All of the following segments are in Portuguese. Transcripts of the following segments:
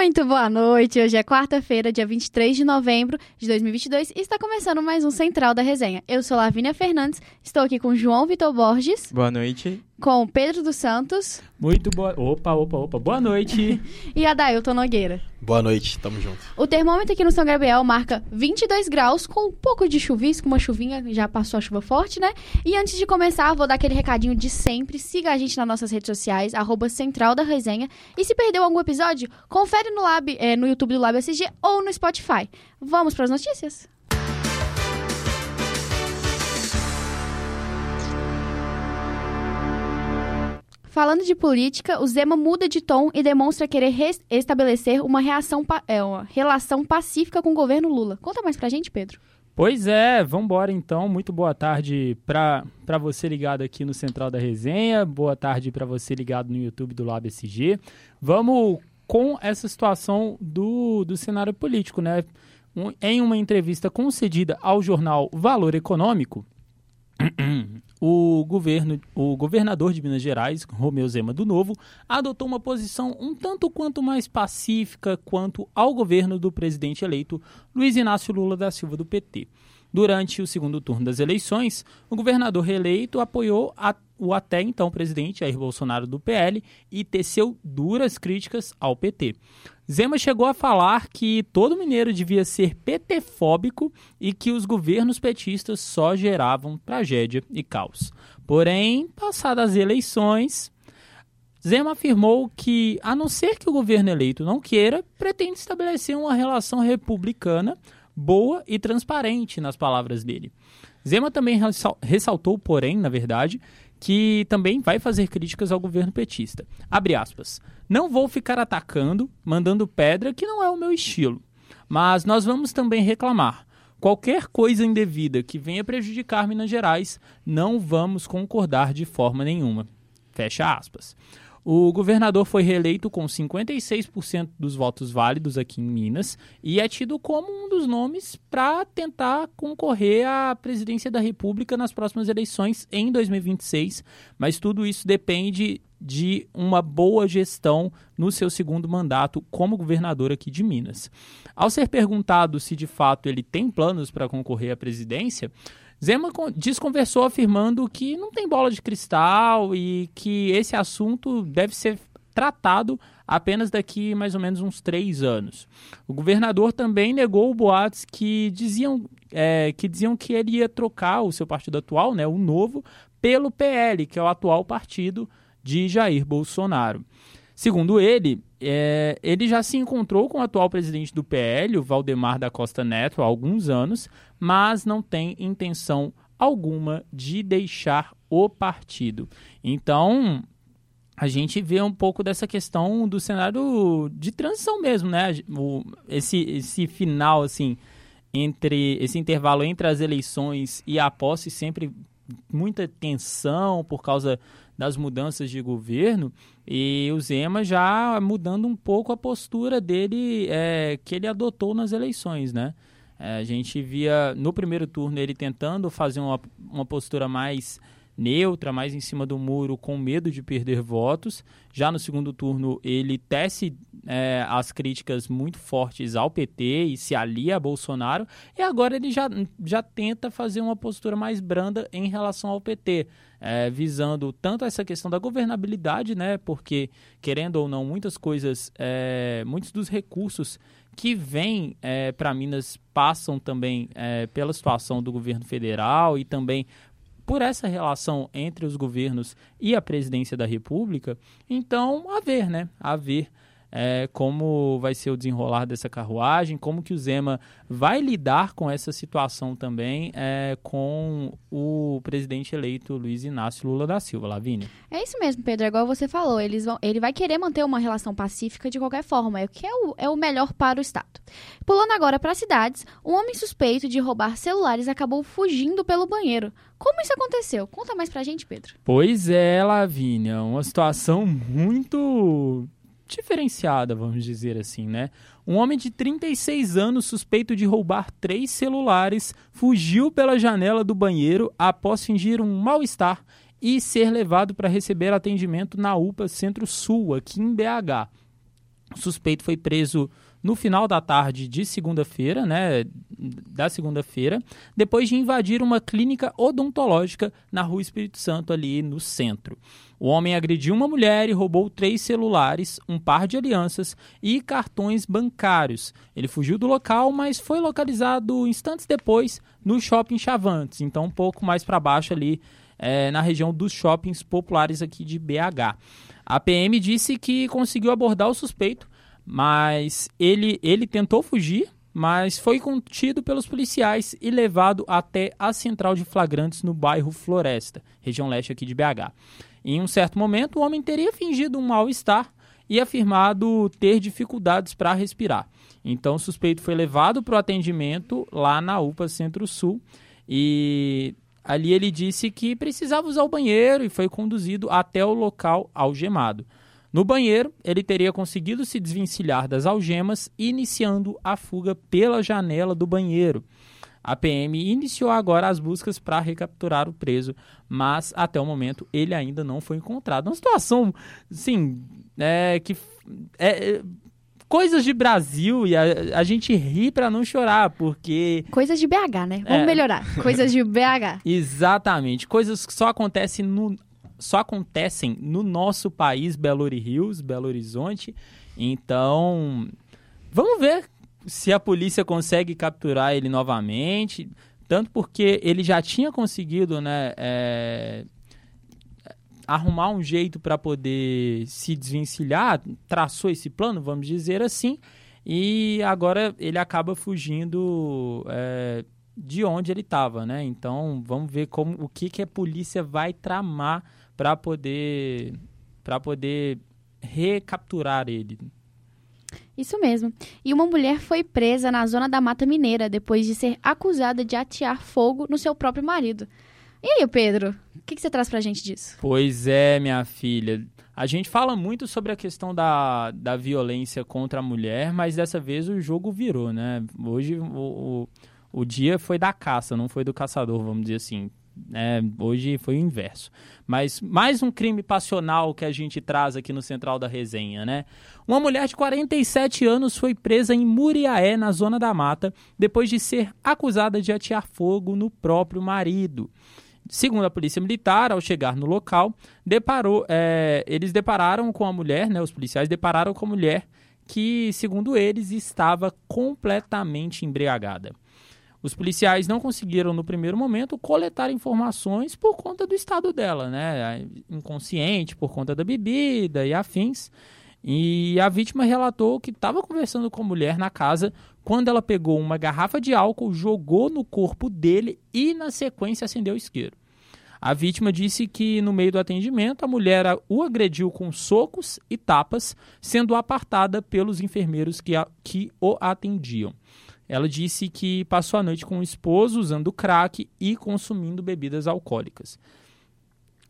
Muito boa noite. Hoje é quarta-feira, dia 23 de novembro de 2022 e está começando mais um Central da Resenha. Eu sou Lavínia Fernandes, estou aqui com João Vitor Borges. Boa noite com Pedro dos Santos. Muito boa. Opa, opa, opa. Boa noite. e Adailton Nogueira. Boa noite, tamo junto. O termômetro aqui no São Gabriel marca 22 graus, com um pouco de chuvisco, uma chuvinha, já passou a chuva forte, né? E antes de começar, vou dar aquele recadinho de sempre. Siga a gente nas nossas redes sociais, arroba Central da Resenha. E se perdeu algum episódio, confere no, Lab, é, no YouTube do Lab SG ou no Spotify. Vamos para as notícias? Falando de política, o Zema muda de tom e demonstra querer estabelecer uma, reação, é, uma relação pacífica com o governo Lula. Conta mais pra gente, Pedro. Pois é, vamos embora então. Muito boa tarde para você ligado aqui no Central da Resenha. Boa tarde para você ligado no YouTube do Lab. Vamos com essa situação do, do cenário político, né? Um, em uma entrevista concedida ao jornal Valor Econômico, o governo, o governador de Minas Gerais, Romeu Zema do Novo, adotou uma posição um tanto quanto mais pacífica quanto ao governo do presidente eleito Luiz Inácio Lula da Silva do PT. Durante o segundo turno das eleições, o governador reeleito apoiou a, o até então presidente Jair Bolsonaro do PL e teceu duras críticas ao PT. Zema chegou a falar que todo mineiro devia ser PT-fóbico e que os governos petistas só geravam tragédia e caos. Porém, passadas as eleições, Zema afirmou que, a não ser que o governo eleito não queira, pretende estabelecer uma relação republicana boa e transparente, nas palavras dele. Zema também ressaltou, porém, na verdade, que também vai fazer críticas ao governo petista. Abre aspas. Não vou ficar atacando, mandando pedra, que não é o meu estilo. Mas nós vamos também reclamar. Qualquer coisa indevida que venha prejudicar Minas Gerais, não vamos concordar de forma nenhuma. Fecha aspas. O governador foi reeleito com 56% dos votos válidos aqui em Minas e é tido como um dos nomes para tentar concorrer à presidência da República nas próximas eleições em 2026. Mas tudo isso depende de uma boa gestão no seu segundo mandato como governador aqui de Minas. Ao ser perguntado se de fato ele tem planos para concorrer à presidência, Zema desconversou afirmando que não tem bola de cristal e que esse assunto deve ser tratado apenas daqui mais ou menos uns três anos. O governador também negou boatos que diziam, é, que diziam que ele ia trocar o seu partido atual, né, o novo, pelo PL, que é o atual partido de Jair Bolsonaro. Segundo ele, é, ele já se encontrou com o atual presidente do PL, o Valdemar da Costa Neto, há alguns anos, mas não tem intenção alguma de deixar o partido. Então, a gente vê um pouco dessa questão do cenário de transição mesmo, né? O, esse, esse final, assim, entre esse intervalo entre as eleições e a posse, sempre muita tensão por causa das mudanças de governo e o Zema já mudando um pouco a postura dele é, que ele adotou nas eleições, né? É, a gente via no primeiro turno ele tentando fazer uma, uma postura mais neutra, mais em cima do muro, com medo de perder votos. Já no segundo turno, ele tece é, as críticas muito fortes ao PT e se alia a Bolsonaro. E agora ele já, já tenta fazer uma postura mais branda em relação ao PT, é, visando tanto essa questão da governabilidade, né? Porque, querendo ou não, muitas coisas, é, muitos dos recursos que vêm é, para Minas passam também é, pela situação do governo federal e também por essa relação entre os governos e a presidência da República, então a ver, né? A ver é, como vai ser o desenrolar dessa carruagem, como que o Zema vai lidar com essa situação também é, com o presidente eleito Luiz Inácio Lula da Silva, Lavínia. É isso mesmo, Pedro, é igual você falou, eles vão, ele vai querer manter uma relação pacífica de qualquer forma, é o que é o, é o melhor para o Estado. Pulando agora para as cidades, um homem suspeito de roubar celulares acabou fugindo pelo banheiro. Como isso aconteceu? Conta mais pra gente, Pedro. Pois é, Lavínia, uma situação muito diferenciada, vamos dizer assim, né? Um homem de 36 anos suspeito de roubar três celulares fugiu pela janela do banheiro após fingir um mal-estar e ser levado para receber atendimento na UPA Centro-Sul, aqui em BH. O suspeito foi preso no final da tarde de segunda-feira, né, da segunda-feira, depois de invadir uma clínica odontológica na Rua Espírito Santo, ali no centro. O homem agrediu uma mulher e roubou três celulares, um par de alianças e cartões bancários. Ele fugiu do local, mas foi localizado instantes depois no shopping Chavantes, então um pouco mais para baixo ali é, na região dos shoppings populares aqui de BH. A PM disse que conseguiu abordar o suspeito mas ele, ele tentou fugir, mas foi contido pelos policiais e levado até a central de flagrantes no bairro Floresta, região leste aqui de BH. Em um certo momento, o homem teria fingido um mal-estar e afirmado ter dificuldades para respirar. Então, o suspeito foi levado para o atendimento lá na UPA Centro-Sul e ali ele disse que precisava usar o banheiro e foi conduzido até o local algemado. No banheiro, ele teria conseguido se desvencilhar das algemas, iniciando a fuga pela janela do banheiro. A PM iniciou agora as buscas para recapturar o preso, mas até o momento ele ainda não foi encontrado. Uma situação, sim, é, que é, é, coisas de Brasil e a, a gente ri para não chorar, porque coisas de BH, né? Vamos é, melhorar. Coisas de BH. Exatamente, coisas que só acontecem no só acontecem no nosso país, Belo Rios, Belo Horizonte. Então, vamos ver se a polícia consegue capturar ele novamente. Tanto porque ele já tinha conseguido, né, é, arrumar um jeito para poder se desvencilhar, traçou esse plano, vamos dizer assim, e agora ele acaba fugindo é, de onde ele estava, né? Então vamos ver como o que, que a polícia vai tramar para poder para poder recapturar ele. Isso mesmo. E uma mulher foi presa na zona da Mata Mineira depois de ser acusada de atear fogo no seu próprio marido. E aí, Pedro, o que, que você traz pra gente disso? Pois é, minha filha. A gente fala muito sobre a questão da, da violência contra a mulher, mas dessa vez o jogo virou, né? Hoje o, o, o dia foi da caça, não foi do caçador, vamos dizer assim. É, hoje foi o inverso. Mas mais um crime passional que a gente traz aqui no Central da Resenha, né? Uma mulher de 47 anos foi presa em Muriaé, na Zona da Mata, depois de ser acusada de atear fogo no próprio marido. Segundo a polícia militar, ao chegar no local, deparou, é, eles depararam com a mulher, né, os policiais depararam com a mulher que, segundo eles, estava completamente embriagada. Os policiais não conseguiram, no primeiro momento, coletar informações por conta do estado dela, né? Inconsciente, por conta da bebida e afins. E a vítima relatou que estava conversando com a mulher na casa quando ela pegou uma garrafa de álcool, jogou no corpo dele e, na sequência, acendeu o isqueiro. A vítima disse que, no meio do atendimento, a mulher o agrediu com socos e tapas, sendo apartada pelos enfermeiros que, a, que o atendiam. Ela disse que passou a noite com o esposo usando crack e consumindo bebidas alcoólicas.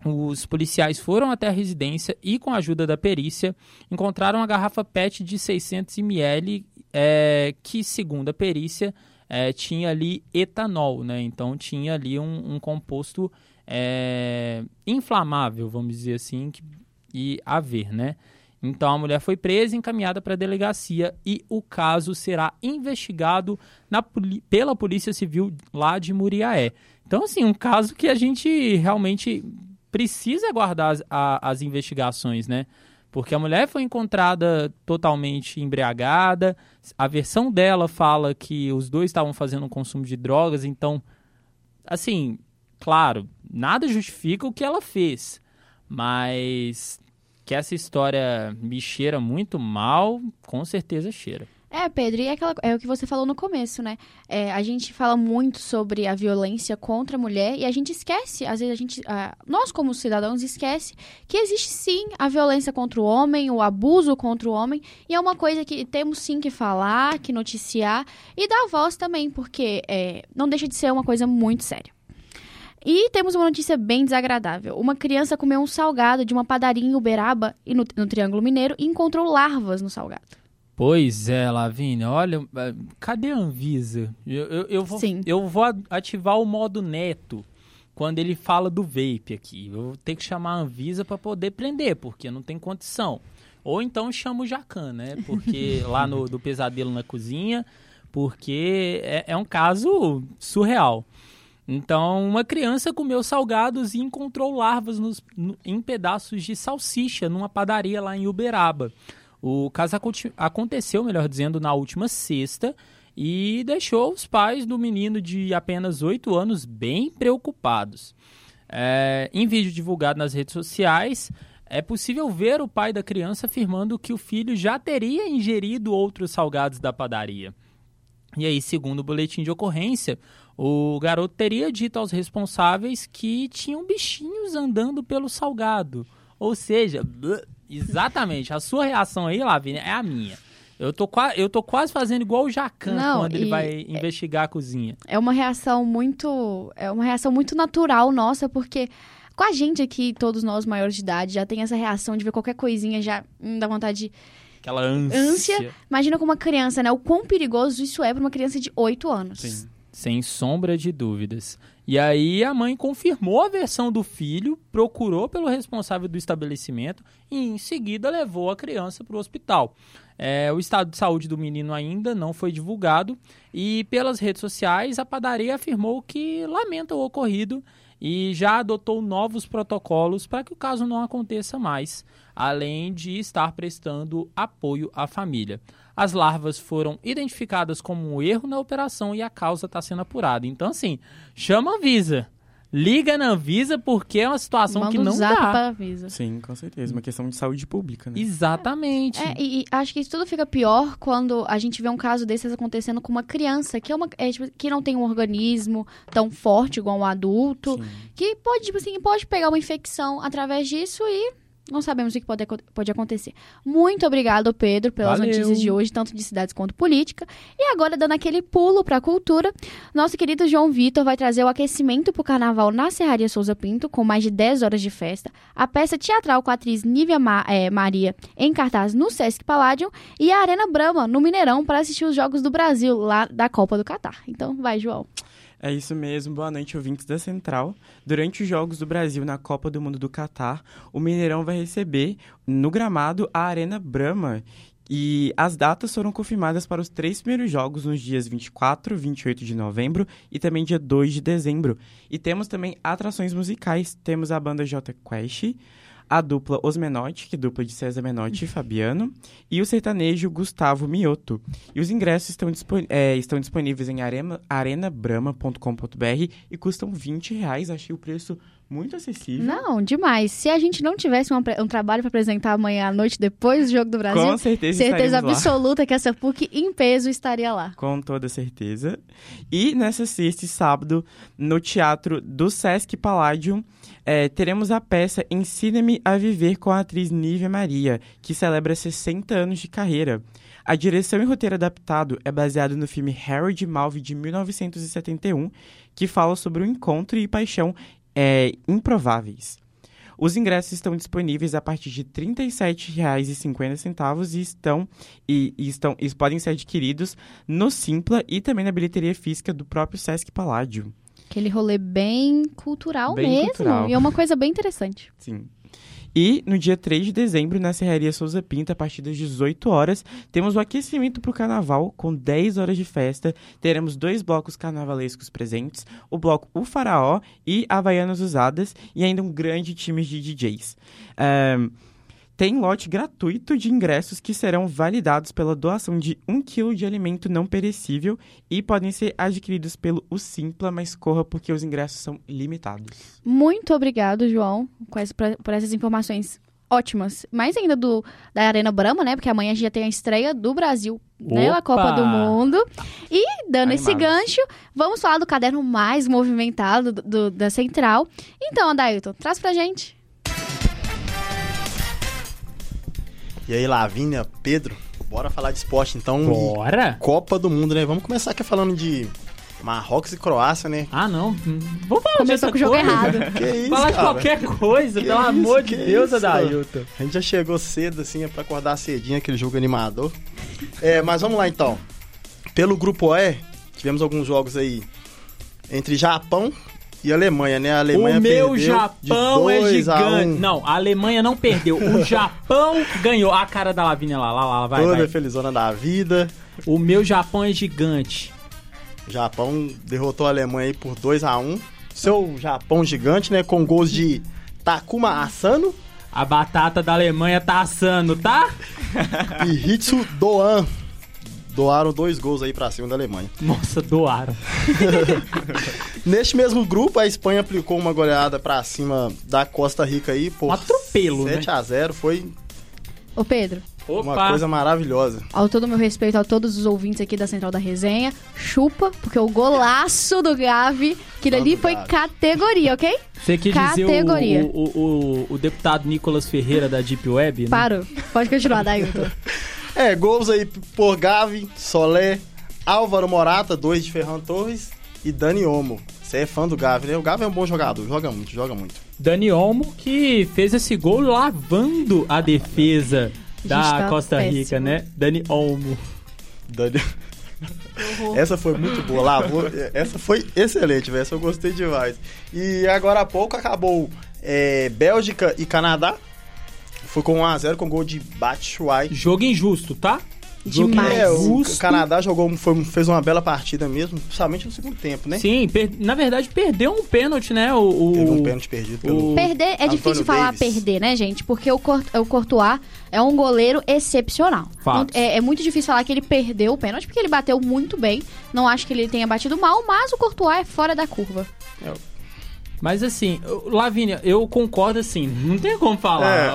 Os policiais foram até a residência e, com a ajuda da perícia, encontraram a garrafa PET de 600 ml, é, que, segundo a perícia, é, tinha ali etanol, né? Então tinha ali um, um composto é, inflamável, vamos dizer assim, que, e a ver, né? Então a mulher foi presa encaminhada para a delegacia e o caso será investigado na, pela Polícia Civil lá de Muriaé. Então, assim, um caso que a gente realmente precisa aguardar as, a, as investigações, né? Porque a mulher foi encontrada totalmente embriagada, a versão dela fala que os dois estavam fazendo um consumo de drogas, então, assim, claro, nada justifica o que ela fez, mas que essa história me cheira muito mal, com certeza cheira. É, Pedro, e é, aquela, é o que você falou no começo, né? É, a gente fala muito sobre a violência contra a mulher e a gente esquece, às vezes a gente, nós como cidadãos esquece que existe sim a violência contra o homem, o abuso contra o homem e é uma coisa que temos sim que falar, que noticiar e dar voz também, porque é, não deixa de ser uma coisa muito séria. E temos uma notícia bem desagradável. Uma criança comeu um salgado de uma padaria em Uberaba, no, no Triângulo Mineiro, e encontrou larvas no salgado. Pois é, Lavínia. Olha, é, cadê a Anvisa? Eu, eu, eu, vou, Sim. eu vou ativar o modo neto quando ele fala do vape aqui. Eu vou ter que chamar a Anvisa para poder prender, porque não tem condição. Ou então chama o Jacan, né? Porque lá no do Pesadelo na Cozinha, porque é, é um caso surreal. Então, uma criança comeu salgados e encontrou larvas nos, no, em pedaços de salsicha numa padaria lá em Uberaba. O caso aconteceu, melhor dizendo, na última sexta e deixou os pais do menino de apenas 8 anos bem preocupados. É, em vídeo divulgado nas redes sociais, é possível ver o pai da criança afirmando que o filho já teria ingerido outros salgados da padaria. E aí, segundo o boletim de ocorrência, o garoto teria dito aos responsáveis que tinham bichinhos andando pelo salgado. Ou seja, exatamente, a sua reação aí, Lavínia, é a minha. Eu tô, eu tô quase fazendo igual o Jacan Não, quando ele vai investigar a cozinha. É uma reação muito. É uma reação muito natural nossa, porque com a gente aqui, todos nós maiores de idade, já tem essa reação de ver qualquer coisinha, já hum, dá vontade de. Aquela ânsia. ânsia. Imagina com uma criança, né? O quão perigoso isso é para uma criança de 8 anos. Sim. Sem sombra de dúvidas. E aí a mãe confirmou a versão do filho, procurou pelo responsável do estabelecimento e em seguida levou a criança para o hospital. É, o estado de saúde do menino ainda não foi divulgado e pelas redes sociais a padaria afirmou que lamenta o ocorrido e já adotou novos protocolos para que o caso não aconteça mais, além de estar prestando apoio à família. As larvas foram identificadas como um erro na operação e a causa está sendo apurada. Então, assim, chama a Visa. Liga na Visa porque é uma situação Manda que não dá. Para a Visa. Sim, com certeza. Uma questão de saúde pública, né? Exatamente. É, e, e, acho que isso tudo fica pior quando a gente vê um caso desses acontecendo com uma criança que, é uma, é, tipo, que não tem um organismo tão forte igual um adulto. Sim. Que pode, tipo assim, pode pegar uma infecção através disso e não sabemos o que pode, pode acontecer. Muito obrigado, Pedro, pelas Valeu. notícias de hoje, tanto de cidades quanto política. E agora, dando aquele pulo para a cultura, nosso querido João Vitor vai trazer o aquecimento para o carnaval na Serraria Souza Pinto, com mais de 10 horas de festa, a peça teatral com a atriz Nívia Ma é, Maria em cartaz no Sesc Palladium e a Arena Brahma, no Mineirão, para assistir os Jogos do Brasil, lá da Copa do Catar. Então, vai, João. É isso mesmo, boa noite, ouvintes da Central. Durante os Jogos do Brasil na Copa do Mundo do Catar, o Mineirão vai receber no gramado a Arena Brahma. E as datas foram confirmadas para os três primeiros jogos nos dias 24, 28 de novembro e também dia 2 de dezembro. E temos também atrações musicais. Temos a banda J Quest, a dupla Os Menotti, que é dupla de César Menotti e Fabiano, e o sertanejo Gustavo Mioto. E os ingressos estão, é, estão disponíveis em arena, arenabrama.com.br e custam 20 reais. Achei o preço muito acessível. Não, demais. Se a gente não tivesse um, um trabalho para apresentar amanhã à noite depois do Jogo do Brasil, com certeza, certeza absoluta lá. que essa PUC em peso estaria lá. Com toda certeza. E nessa sexta e sábado, no teatro do Sesc Palladium, é, teremos a peça Ensina-me a Viver com a atriz Nívia Maria, que celebra 60 anos de carreira. A direção e roteiro adaptado é baseado no filme Harry de Malve de 1971, que fala sobre o encontro e paixão é, improváveis. Os ingressos estão disponíveis a partir de R$ 37,50 e estão e, e estão e podem ser adquiridos no Simpla e também na bilheteria física do próprio Sesc Paládio. Aquele rolê bem cultural bem mesmo. Cultural. E é uma coisa bem interessante. Sim. E no dia 3 de dezembro, na Serraria Souza Pinta, a partir das 18 horas, temos o aquecimento para o carnaval, com 10 horas de festa. Teremos dois blocos carnavalescos presentes: o bloco O Faraó e Havaianas Usadas, e ainda um grande time de DJs. Um, tem lote gratuito de ingressos que serão validados pela doação de 1 kg de alimento não perecível e podem ser adquiridos pelo O Simpla, mas corra porque os ingressos são limitados. Muito obrigado, João, por essas informações ótimas. Mais ainda do da Arena Brahma, né? Porque amanhã a gente já tem a estreia do Brasil né, na Copa do Mundo. E, dando esse gancho, vamos falar do caderno mais movimentado do, do, da Central. Então, Adailton, traz pra gente. E aí, Lavínia, Pedro, bora falar de esporte então. Bora! Copa do Mundo, né? Vamos começar aqui falando de Marrocos e Croácia, né? Ah, não. Vamos falar Começou com o jogo errado. Que isso, Falar de qualquer coisa, que pelo isso, amor de Deus, Adailton. A gente já chegou cedo, assim, é pra acordar cedinho, aquele jogo animador. É, mas vamos lá, então. Pelo Grupo E, tivemos alguns jogos aí entre Japão, e Alemanha, né? A Alemanha o meu perdeu Japão de é 2 a gigante. 1. Não, a Alemanha não perdeu. O Japão ganhou. A cara da Lavínia lá, lá, lá, vai, Toda vai. felizona da vida. O meu Japão é gigante. O Japão derrotou a Alemanha aí por 2 a 1 Seu Japão gigante, né? Com gols de Takuma Asano A batata da Alemanha tá assando, tá? e Hitsu Doan. Doaram dois gols aí pra cima da Alemanha. Nossa, doaram. Neste mesmo grupo, a Espanha aplicou uma goleada pra cima da Costa Rica aí por Um atropelo, né? 7 a 0 Foi Ô, Pedro, uma Opa. coisa maravilhosa. ao todo meu respeito a todos os ouvintes aqui da Central da Resenha, chupa, porque o golaço do Gavi, aquilo ali foi categoria, ok? Você quis dizer Categoria. o, o, o, o deputado Nicolas Ferreira da Deep Web, né? Parou. Pode continuar, Dailton. É, gols aí por Gavi, Solé, Álvaro Morata, dois de Ferran Torres e Dani Olmo. Você é fã do Gavi, né? O Gavi é um bom jogador, joga muito, joga muito. Dani Olmo, que fez esse gol lavando a defesa da tá Costa Rica, péssimo. né? Dani Olmo. Dani... Essa foi muito boa, lavou. Essa foi excelente, velho. Essa eu gostei demais. E agora há pouco acabou é, Bélgica e Canadá. Foi com 1x0 com gol de Batshuayi. Jogo injusto, tá? Jogo Demais. É, o injusto. Canadá jogou, foi- fez uma bela partida mesmo, principalmente no segundo tempo, né? Sim, per- na verdade perdeu um pênalti, né? O, o- Teve um pênalti perdido pelo. Perder é Antônio difícil falar Davis. perder, né, gente? Porque o, Cor o Courtois é um goleiro excepcional. Fatos. Não- é, é muito difícil falar que ele perdeu o pênalti, porque ele bateu muito bem. Não acho que ele tenha batido mal, mas o Courtois é fora da curva. Mas assim, Lavínia, eu concordo assim, não tem como falar. É.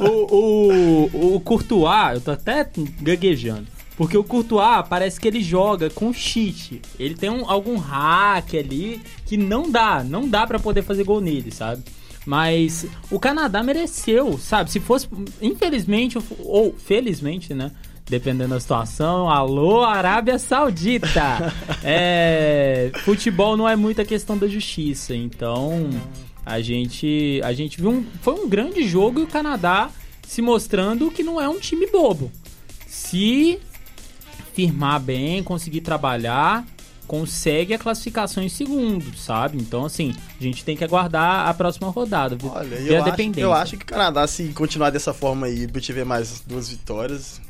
O, o, o, o Courtois, eu tô até gaguejando. Porque o Courtois parece que ele joga com cheat. Ele tem um- algum hack ali que não dá, não dá pra poder fazer gol nele, sabe? Mas o Canadá mereceu, sabe? Se fosse, infelizmente, ou felizmente, né? Dependendo da situação. Alô, Arábia Saudita! É, futebol não é muita questão da justiça, então a gente, a gente viu um, foi um grande jogo e o Canadá se mostrando que não é um time bobo. Se firmar bem, conseguir trabalhar, consegue a classificação em segundo, sabe? Então, assim, a gente tem que aguardar a próxima rodada. Olha, eu a acho, eu acho que o Canadá, se continuar dessa forma aí e tiver mais duas vitórias,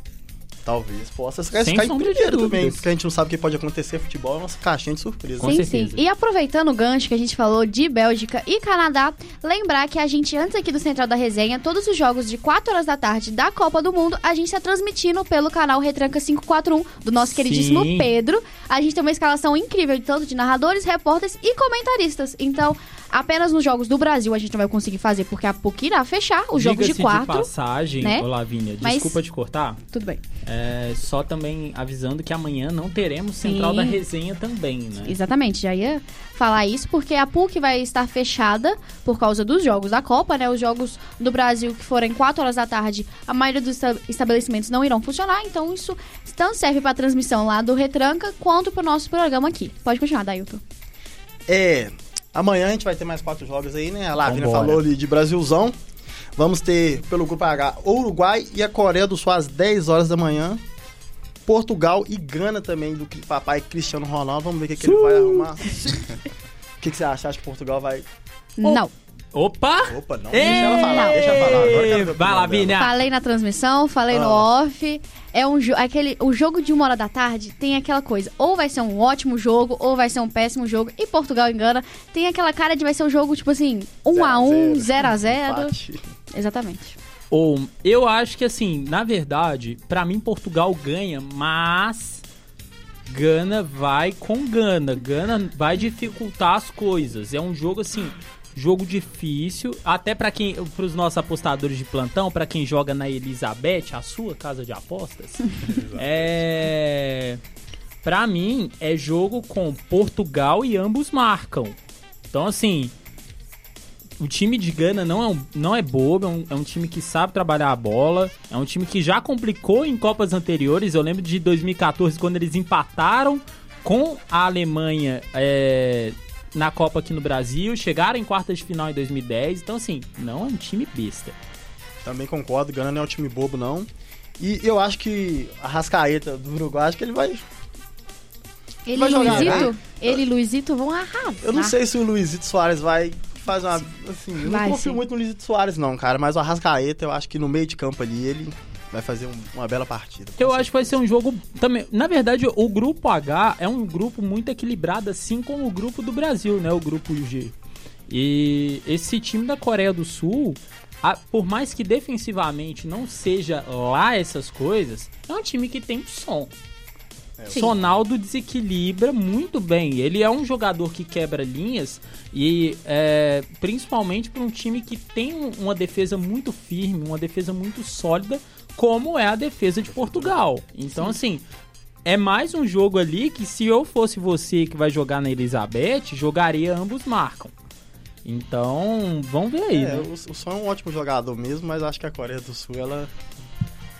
talvez possa classificar em de primeiro também. Porque a gente não sabe o que pode acontecer. Futebol é uma caixinha de surpresa. Com sim, certeza. sim. E aproveitando o gancho que a gente falou de Bélgica e Canadá, lembrar que a gente, antes aqui do Central da Resenha, todos os jogos de 4 horas da tarde da Copa do Mundo, a gente está transmitindo pelo canal Retranca 541 do nosso queridíssimo Sim. Pedro. A gente tem uma escalação incrível de tanto de narradores, repórteres e comentaristas. Então, apenas nos jogos do Brasil a gente não vai conseguir fazer, porque a PUC irá fechar os jogos de Diga-se quarto. passagem, né? ô Lavínia, Mas- desculpa te cortar. Tudo bem. É, só também avisando que amanhã não teremos Central Sim. da Resenha também, né? Exatamente, já ia falar isso, porque a PUC vai estar fechada por causa dos jogos da Copa, né? Os jogos do Brasil que forem 4 horas da tarde, a maioria dos esta- estabelecimentos não irão funcionar, então isso tanto serve para transmissão lá do Retranca quanto para o nosso programa aqui. Pode continuar, Dailton. É, amanhã a gente vai ter mais quatro jogos aí, né? A Lavina falou ali de Brasilzão. Vamos ter pelo grupo H Uruguai e a Coreia do Sul às 10 horas da manhã. Portugal e Gana também do papai Cristiano Ronaldo. Vamos ver o que, que ele vai arrumar. O que, que você acha? Acha que Portugal vai. Não. Opa! Opa, não. Deixa ela falar, deixa ela falar. Agora eu quero Vai, opinião Lavínia! Falei na transmissão, falei no Ah. off. É um aquele o jogo de uma hora da tarde tem aquela coisa, ou vai ser um ótimo jogo, ou vai ser um péssimo jogo. E Portugal engana, tem aquela cara de vai ser um jogo tipo assim, 1 a 1, 0 a 0. Exatamente. Ou, eu acho que assim, na verdade, pra mim Portugal ganha, mas Gana vai com Gana. Gana vai dificultar as coisas. É um jogo assim, jogo difícil, até para quem, pros nossos apostadores de plantão, pra quem joga na Elizabeth, a sua casa de apostas. é Pra mim é jogo com Portugal e ambos marcam. Então assim, o time de Gana não é, um- não é bobo, é um, é um time que sabe trabalhar a bola, é um time que já complicou em Copas anteriores. Eu lembro de 2014, quando eles empataram com a Alemanha é, na Copa aqui no Brasil, chegaram em quartas de final em 2010. Então, assim, não é um time besta. Também concordo, Gana não é um time bobo, não. E eu acho que a Rascaeta do Uruguai, acho que ele vai. Ele e Luizito, né? ele e Luizito vão arrasar. Eu não sei se o Luizito Soares vai fazer uma. Assim, eu não Vai, confio sim. muito no Luizito Soares, não, cara. Mas o Arrascaeta, eu acho que no meio de campo ali, ele vai fazer um- uma bela partida. Eu acho que vai ser um jogo também. Na verdade, o grupo H é um grupo muito equilibrado, assim como o grupo do Brasil, né? O grupo G. E esse time da Coreia do Sul, a- por mais que defensivamente não seja lá essas coisas, é um time que tem som. Sim. Sonaldo desequilibra muito bem. Ele é um jogador que quebra linhas e é, principalmente para um time que tem um- uma defesa muito firme, uma defesa muito sólida, como é a defesa de Portugal. Então, assim, é mais um jogo ali que se eu fosse você que vai jogar na Elizabeth, jogaria ambos marcam. Então, vamos ver aí, É, né? o, o Son é um ótimo jogador mesmo, mas acho que a Coreia do Sul, ela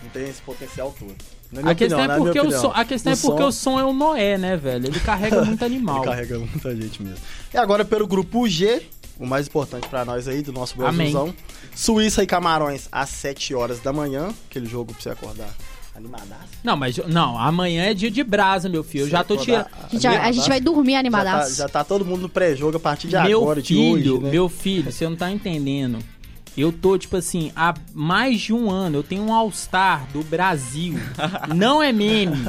não tem esse potencial todo. A questão, opinião, é porque o som, a questão é porque o som é o Noé, né, velho? Ele carrega muito animal. Ele carrega muita gente mesmo. E agora pelo grupo G, o mais importante pra nós aí, do nosso Amém. Brasilzão. Suíça e Camarões às 7 horas da manhã. Aquele jogo pra você acordar animadaço. Não, mas não, amanhã é dia de brasa, meu filho. Eu já tô tirando. A gente, vai- a gente vai dormir Já tá, animadaço. já tá todo mundo no pré-jogo a partir de Meu agora, de filho, hoje, né? meu filho, você não tá entendendo. Eu tô, tipo assim, há mais de um ano. Eu tenho um All-Star do Brasil. Não é meme.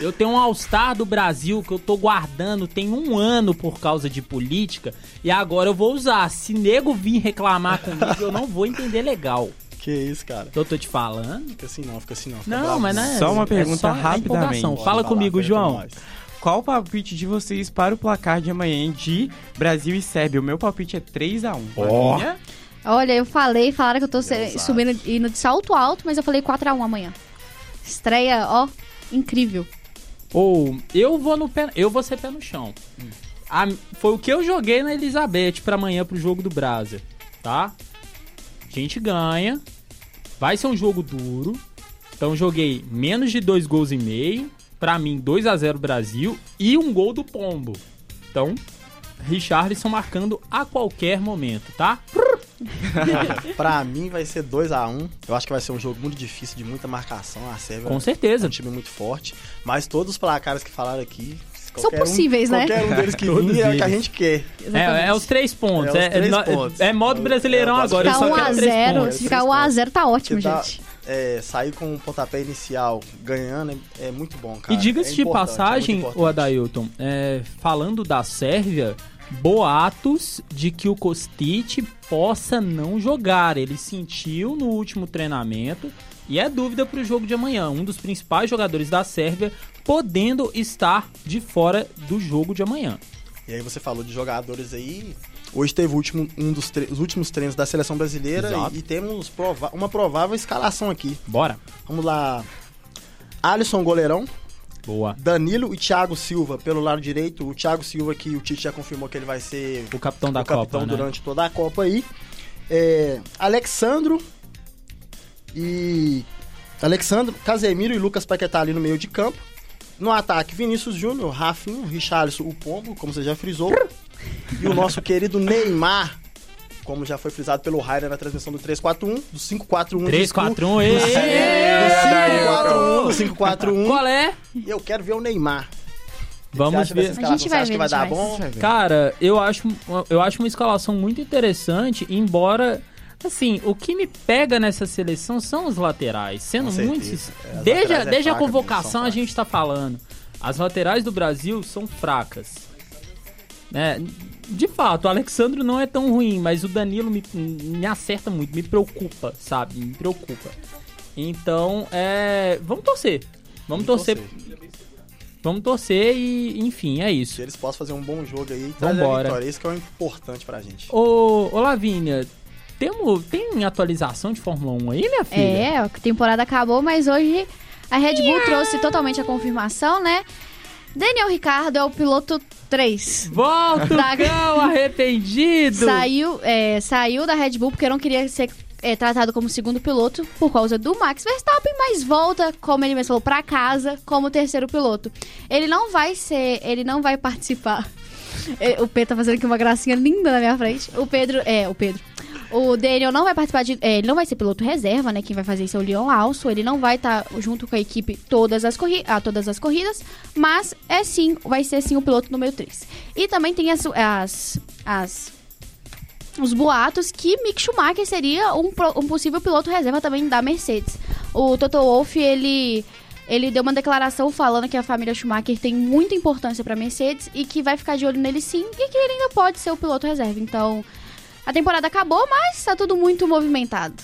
Eu tenho um All-Star do Brasil que eu tô guardando tem um ano por causa de política. E agora eu vou usar. Se nego vir reclamar comigo, eu não vou entender legal. Que isso, cara. Eu tô te falando. Fica assim não, fica assim não. Fica Não, bravo, mas não é. Só uma é pergunta só a rapidamente. Fala falar, comigo, João. Qual o palpite de vocês para o placar de amanhã de Brasil e Sérvia? O meu palpite é 3x1. Ó. Olha. Olha, eu falei, falaram que eu tô se- Deus subindo, indo de salto alto, mas eu falei 4x1 amanhã. Estreia, ó, incrível. Ou eu vou no pé, eu vou ser pé no chão. A- foi o que eu joguei na Elizabeth pra amanhã pro jogo do Brasa, tá? A gente ganha. Vai ser um jogo duro. Então joguei menos de dois gols e meio. Pra mim 2 a 0 Brasil e um gol do Pombo. Então, Richarlison marcando a qualquer momento, tá? Pra mim vai ser 2x1. Eu acho que vai ser um jogo muito difícil, de muita marcação. A Sérvia Com é certeza. um time muito forte. Mas todos os placares que falaram aqui. São qualquer um- possíveis, né? Qualquer um deles que vir é o que a gente quer. É, é os três pontos. É os É, três é- pontos. é modo brasileirão É, agora. eu Ficar só quero três 1x0, pontos. se ficar 1x0 tá ótimo, dá- gente. É, sair com um pontapé inicial ganhando é, é muito bom, cara. E diga-se É de é passagem, o. Adailton, é, falando da Sérvia, boatos de que o Kostic possa não jogar. Ele sentiu no último treinamento e é dúvida para o jogo de amanhã. Um dos principais jogadores da Sérvia podendo estar de fora do jogo de amanhã. E aí você falou de jogadores aí. Hoje teve o último, um dos os últimos treinos da seleção brasileira e, e temos prova- uma provável escalação aqui. Bora. Vamos lá. Alisson goleirão, Boa. Danilo e Thiago Silva pelo lado direito. O Thiago Silva que o Tite já confirmou que ele vai ser O capitão da o Copa, capitão né? durante toda a Copa aí. É, Alexandro e Alexandro, Casemiro e Lucas Paquetá ali no meio de campo. No ataque, Vinícius Júnior, Rafinho, Richarlison, o Pombo, como você já frisou. e o nosso querido Neymar, como já foi frisado pelo Rainer na transmissão do 341, do 541. 3, 4, 1, Do e... 541, do 541. Qual é? E eu quero ver o Neymar. Vamos ver. A gente vai Você acha que ver, vai a dar bom? Cara, eu acho, eu acho uma escalação muito interessante, embora. Assim, o que me pega nessa seleção são os laterais. Sendo Com certeza. muito. É, desde a, é desde a fraca, convocação são a gente tá falando. As laterais do Brasil são fracas. Né? De fato, o Alexandro não é tão ruim, mas o Danilo me, me acerta muito, me preocupa, sabe? Me preocupa. Então, é. Vamos torcer. Vamos, torcer. Vamos torcer e, enfim, é isso. Que eles possam fazer um bom jogo aí e trazer a Vambora. vitória. Isso que é o importante pra gente. Ô, ô Lavínia, temos, tem atualização de Fórmula 1 aí, minha filha? É, a temporada acabou, mas hoje a Red Bull trouxe totalmente a confirmação, né? Daniel Ricardo é o piloto 3. Volta Da- o cão arrependido! Saiu, é, saiu da Red Bull porque não queria ser é, tratado como segundo piloto por causa do Max Verstappen, mas volta, como ele mesmo falou, pra casa como terceiro piloto. Ele não vai ser, ele não vai participar. É, O Pedro tá fazendo aqui uma gracinha linda na minha frente. O Pedro, é, o Pedro. O Daniel não vai participar de. é, ele não vai ser piloto reserva, né? Quem vai fazer isso é o Leon Also. Ele não vai estar junto com a equipe todas as, corri a todas as corridas, mas é sim, vai ser sim o piloto número 3. E também tem as. as, as os boatos que Mick Schumacher seria um, um possível piloto reserva também da Mercedes. O Toto Wolff, ele, ele deu uma declaração falando que a família Schumacher tem muita importância para Mercedes e que vai ficar de olho nele sim e que ele ainda pode ser o piloto reserva. Então, a temporada acabou, mas tá tudo muito movimentado.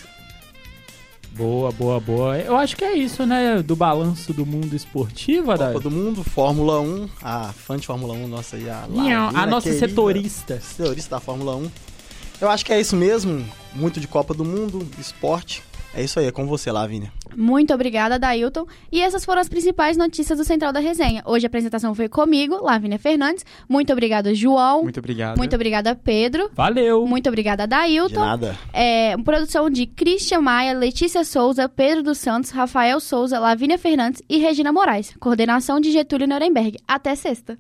Boa, boa, boa. Eu acho que é isso, né? Do balanço do mundo esportivo. Copa do Mundo, Fórmula 1, a fã de Fórmula 1 nossa aí, a Lavina, A nossa querida, setorista. setorista da Fórmula 1. Eu acho que é isso mesmo, muito de Copa do Mundo, esporte. É isso aí, é com você, Lavínia. Muito obrigada, Dailton. E essas foram as principais notícias do Central da Resenha. Hoje a apresentação foi comigo, Lavínia Fernandes. Muito obrigada, João. Muito obrigado. Muito obrigada, Pedro. Valeu. Muito obrigada, De Dailton. nada. É, produção de Christian Maia, Letícia Souza, Pedro dos Santos, Rafael Souza, Lavínia Fernandes e Regina Moraes. Coordenação de Getúlio Nuremberg. Até sexta.